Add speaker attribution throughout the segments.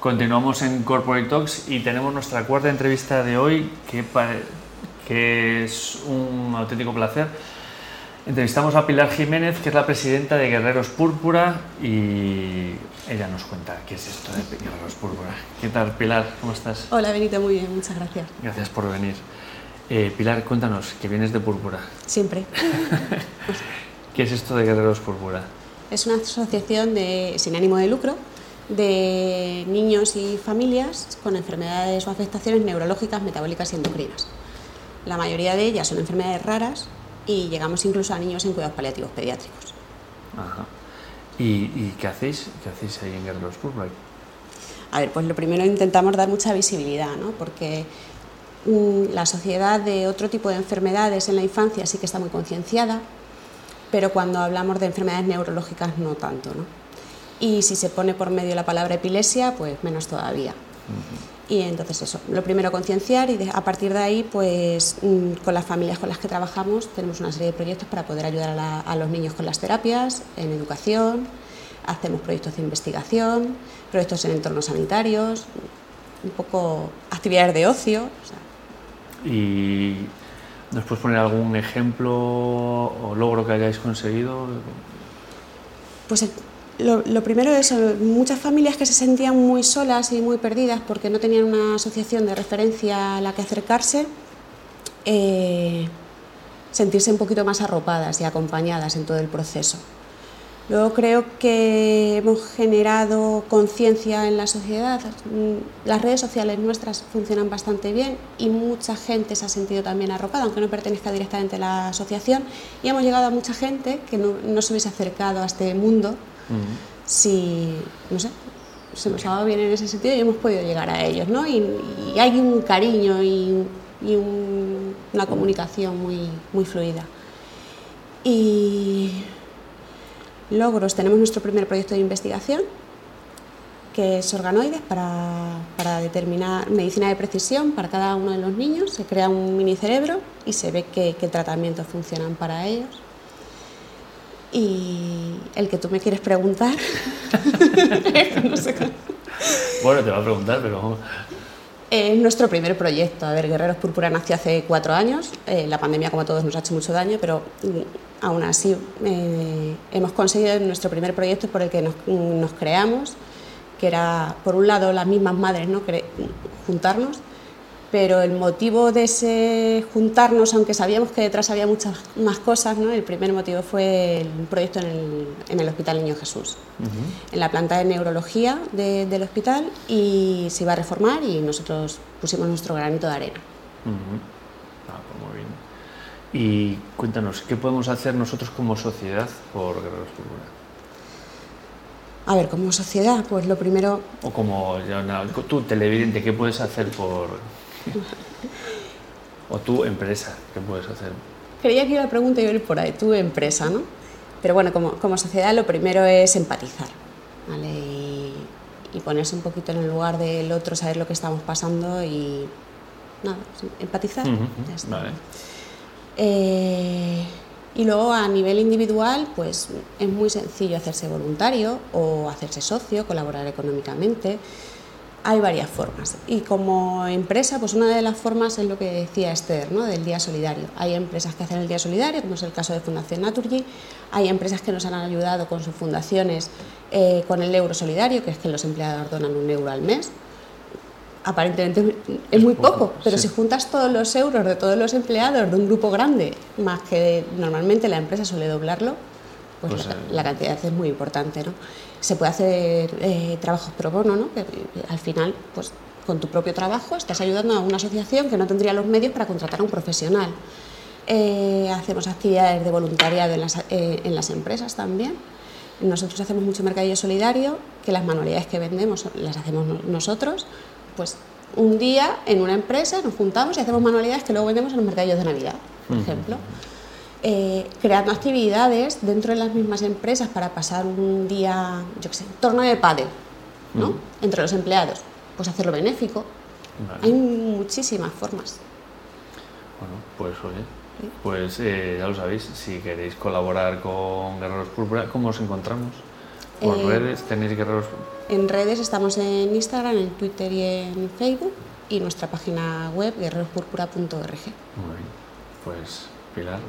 Speaker 1: Continuamos en Corporate Talks y tenemos nuestra cuarta entrevista de hoy, que, que es un auténtico placer. Entrevistamos a Pilar Jiménez, que es la presidenta de Guerreros Púrpura, y ella nos cuenta qué es esto de Guerreros Púrpura. ¿Qué tal, Pilar? ¿Cómo estás?
Speaker 2: Hola, Benito, muy bien, muchas gracias.
Speaker 1: Gracias por venir. Eh, Pilar, cuéntanos, que vienes de Púrpura.
Speaker 2: Siempre.
Speaker 1: ¿Qué es esto de Guerreros Púrpura?
Speaker 2: Es una asociación de, sin ánimo de lucro de niños y familias con enfermedades o afectaciones neurológicas, metabólicas y endocrinas. La mayoría de ellas son enfermedades raras y llegamos incluso a niños en cuidados paliativos pediátricos.
Speaker 1: Ajá. ¿Y, qué hacéis? ¿Qué hacéis ahí en Guerreros Púrpura?
Speaker 2: A ver, pues lo primero intentamos dar mucha visibilidad, ¿no? porque mm, la sociedad de otro tipo de enfermedades en la infancia sí que está muy concienciada, pero cuando hablamos de enfermedades neurológicas no tanto. ¿no? Y si se pone por medio la palabra epilepsia, pues menos todavía. Y entonces eso, lo primero concienciar y a partir de ahí, pues mm, con las familias con las que trabajamos tenemos una serie de proyectos para poder ayudar a, los niños con las terapias, en educación, hacemos proyectos de investigación, proyectos en entornos sanitarios, un poco actividades de ocio.
Speaker 1: ¿Y nos puedes poner algún ejemplo o logro que hayáis conseguido?
Speaker 2: Pues lo, primero es muchas familias que se sentían muy solas y muy perdidas porque no tenían una asociación de referencia a la que acercarse, eh, sentirse un poquito más arropadas y acompañadas en todo el proceso. Luego creo que hemos generado conciencia en la sociedad. Las redes sociales nuestras funcionan bastante bien y mucha gente se ha sentido también arropada, aunque no pertenezca directamente a la asociación. Y hemos llegado a mucha gente que no, no se hubiese acercado a este mundo si, no sé, se nos ha dado bien en ese sentido y hemos podido llegar a ellos, ¿no? Y, hay un cariño y, una comunicación muy, muy fluida. Y logros, tenemos nuestro primer proyecto de investigación, que es organoides para, para, determinar medicina de precisión para cada uno de los niños. Se crea un mini cerebro y se ve qué, qué tratamientos funcionan para ellos. Y el que tú me quieres preguntar,
Speaker 1: Bueno, te va a preguntar, pero...
Speaker 2: Es nuestro primer proyecto. A ver, Guerreros Púrpura nació hace cuatro años. Eh, la pandemia, como a todos, nos ha hecho mucho daño, pero mm, aún así eh, hemos conseguido nuestro primer proyecto por el que nos, nos, creamos, que era, por un lado, las mismas madres, ¿no? juntarnos pero el motivo de ese juntarnos, aunque sabíamos que detrás había muchas más cosas, ¿no? el primer motivo fue el proyecto en el, en el Hospital Niño Jesús, en la planta de neurología del hospital, y se iba a reformar y nosotros pusimos nuestro granito de arena.
Speaker 1: ah, pues muy bien. Y cuéntanos, ¿qué podemos hacer nosotros como sociedad por Guerreros Púrpura?
Speaker 2: A ver, como sociedad, pues lo primero...
Speaker 1: O como tú, televidente, ¿qué puedes hacer por o tu empresa, ¿qué puedes hacer?
Speaker 2: Creía que iba a ir por ahí, tu empresa, ¿no? Pero bueno, como, como sociedad lo primero es empatizar, ¿vale? Y, ponerse un poquito en el lugar del otro, saber lo que estamos pasando y nada, empatizar. vale. eh, y luego a nivel individual, pues es muy sencillo hacerse voluntario o hacerse socio, colaborar económicamente hay varias formas. Y como empresa, pues una de las formas es lo que decía Esther, ¿no? del Día Solidario. Hay empresas que hacen el Día Solidario, como es el caso de Fundación Naturgy. Hay empresas que nos han ayudado con sus fundaciones eh, con el euro solidario, que es que los empleados donan un euro al mes. Aparentemente es muy poco, pero si juntas todos los euros de todos los empleados de un grupo grande, más que normalmente la empresa suele doblarlo, pues, pues la, cantidad es muy importante. ¿no? Se puede hacer eh, trabajos pro bono, ¿no? que, al final, pues con tu propio trabajo estás ayudando a una asociación que no tendría los medios para contratar a un profesional. Eh, hacemos actividades de voluntariado en las, eh, en las empresas también. Nosotros hacemos mucho mercadillo solidario, que las manualidades que vendemos las hacemos nosotros. Pues un día en una empresa nos juntamos y hacemos manualidades que luego vendemos en los mercadillos de Navidad, por ejemplo. Eh, creando actividades dentro de las mismas empresas para pasar un día, yo qué sé, torno de pádel, ¿no? Entre los empleados, pues hacerlo benéfico. Hay muchísimas formas.
Speaker 1: Bueno, pues oye, pues eh, ya lo sabéis, si queréis colaborar con Guerreros Púrpura, ¿cómo os encontramos? Por
Speaker 2: Eh,
Speaker 1: redes tenéis guerreros.
Speaker 2: En redes estamos en Instagram, en Twitter y en Facebook y nuestra página web guerrerospurpura.org.
Speaker 1: Muy bien. Pues Pilar,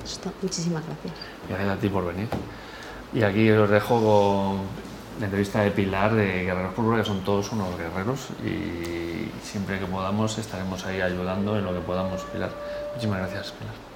Speaker 2: muchísimas gracias.
Speaker 1: gracias a ti por venir. Y aquí os dejo con la entrevista de Pilar de Guerreros Púrpura, que son todos unos guerreros y siempre que podamos estaremos ahí ayudando en lo que podamos, Pilar. Muchísimas gracias, Pilar.